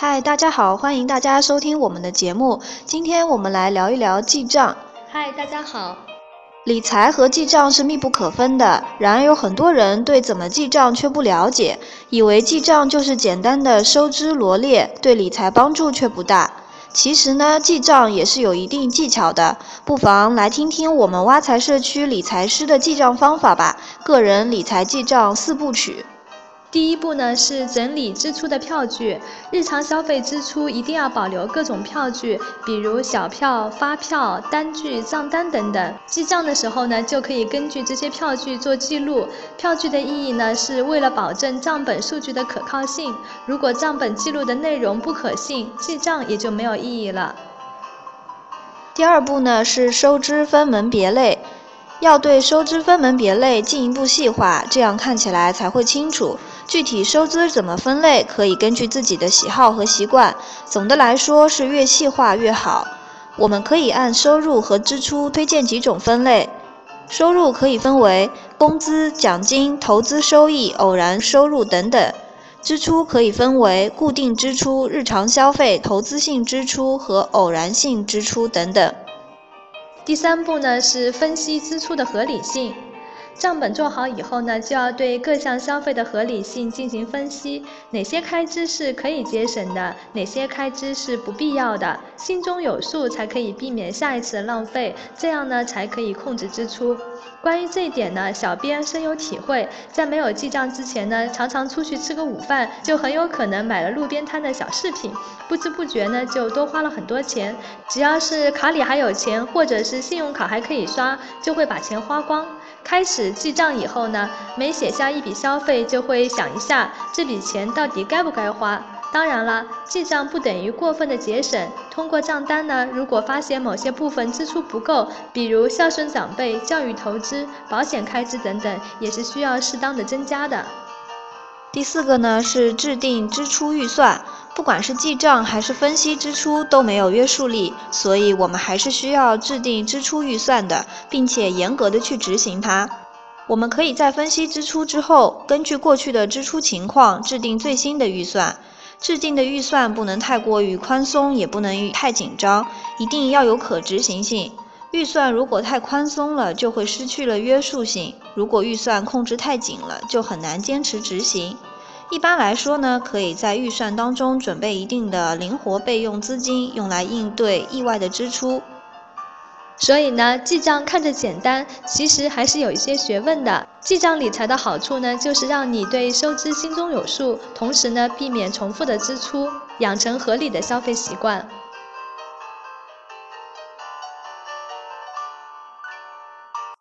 嗨，大家好，欢迎大家收听我们的节目。今天我们来聊一聊记账。嗨，大家好。理财和记账是密不可分的，然而有很多人对怎么记账却不了解，以为记账就是简单的收支罗列，对理财帮助却不大。其实呢，记账也是有一定技巧的，不妨来听听我们挖财社区理财师的记账方法吧。个人理财记账四部曲。第一步呢是整理支出的票据，日常消费支出一定要保留各种票据，比如小票、发票、单据、账单等等。记账的时候呢，就可以根据这些票据做记录。票据的意义呢，是为了保证账本数据的可靠性。如果账本记录的内容不可信，记账也就没有意义了。第二步呢是收支分门别类。要对收支分门别类进一步细化，这样看起来才会清楚。具体收支怎么分类，可以根据自己的喜好和习惯。总的来说是越细化越好。我们可以按收入和支出推荐几种分类。收入可以分为工资、奖金、投资收益、偶然收入等等。支出可以分为固定支出、日常消费、投资性支出和偶然性支出等等。第三步呢是分析支出的合理性。账本做好以后呢，就要对各项消费的合理性进行分析，哪些开支是可以节省的，哪些开支是不必要的，心中有数才可以避免下一次的浪费，这样呢才可以控制支出。关于这一点呢，小编深有体会，在没有记账之前呢，常常出去吃个午饭，就很有可能买了路边摊的小饰品，不知不觉呢就多花了很多钱。只要是卡里还有钱，或者是信用卡还可以刷，就会把钱花光。开始记账以后呢，每写下一笔消费，就会想一下这笔钱到底该不该花。当然了，记账不等于过分的节省。通过账单呢，如果发现某些部分支出不够，比如孝顺长辈、教育投资、保险开支等等，也是需要适当的增加的。第四个呢是制定支出预算。不管是记账还是分析支出都没有约束力，所以我们还是需要制定支出预算的，并且严格的去执行它。我们可以在分析支出之后，根据过去的支出情况制定最新的预算。制定的预算不能太过于宽松，也不能太紧张，一定要有可执行性。预算如果太宽松了，就会失去了约束性；如果预算控制太紧了，就很难坚持执行。一般来说呢，可以在预算当中准备一定的灵活备用资金，用来应对意外的支出。所以呢，记账看着简单，其实还是有一些学问的。记账理财的好处呢，就是让你对收支心中有数，同时呢，避免重复的支出，养成合理的消费习惯。